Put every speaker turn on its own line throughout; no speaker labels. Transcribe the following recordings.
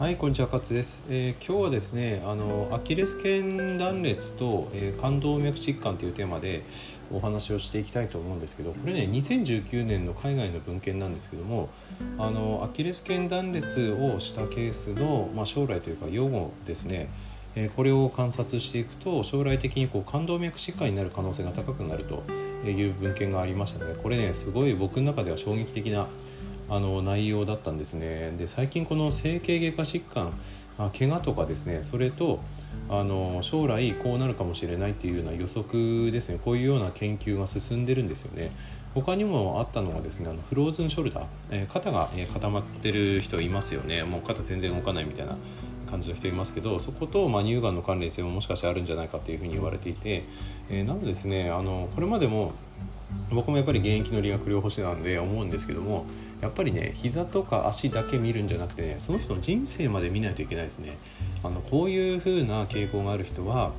はい、こんにちは、勝です、えー、今日はですね、あのアキレス腱断裂と、えー、冠動脈疾患というテーマでお話をしていきたいと思うんですけど、これね、2019年の海外の文献なんですけども、あのアキレス腱断裂をしたケースのまあ、将来というか予後ですね。え、これを観察していくと将来的にこう冠動脈疾患になる可能性が高くなるという文献がありましたのでこれねすごい僕の中では衝撃的なあの内容だったんですね。で最近この整形外科疾患あ怪我とかですねそれとあの将来こうなるかもしれないっていうような予測ですね。こういうような研究が進んでるんですよね。他にもあったのがですねあのフローズンショルダー、えー、肩が、え固まってる人いますよね。もう肩全然動かないみたいな感じの人いますけどそこと、まあ、乳がんの関連性ももしかしてあるんじゃないかっていうふうに言われていて、えー、なのでですねあのこれまでも僕もやっぱり現役の理学療法士なんで思うんですけどもやっぱりね膝とか足だけ見るんじゃなくてねその人の人生まで見ないといけないですね。あのこういう風な傾向がある人は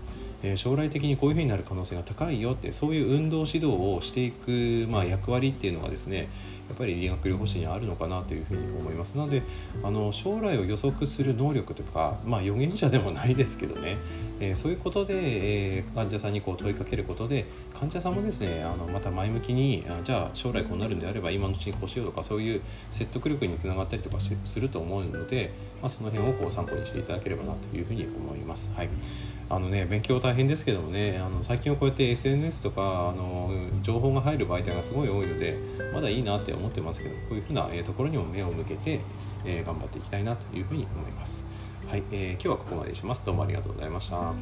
え将来的にこういうふうになる可能性が高いよってそういう運動指導をしていく、まあ、役割っていうのがですねやっぱり理学療法士にあるのかなというふうに思います。なのであの将来を予測する能力とか、まあ、預言者でもないですけどね、えー、そういうことで、えー、患者さんにこう問いかけることで患者さんもですねあのまた前向きにあじゃあ将来こうなるんであれば今のうちにこうしようとかそういう説得力につながったりとかすると思うので、まあ、その辺をこう参考にしていただければなというふうに思います。はいあのね勉強大変ですけどもねあの最近はこうやって SNS とかあの情報が入る媒体がすごい多いのでまだいいなって思ってますけどこういうふうな、えー、ところにも目を向けて、えー、頑張っていきたいなというふうに思います。はい、えー、今日はここまでにします。どうもありがとうございました。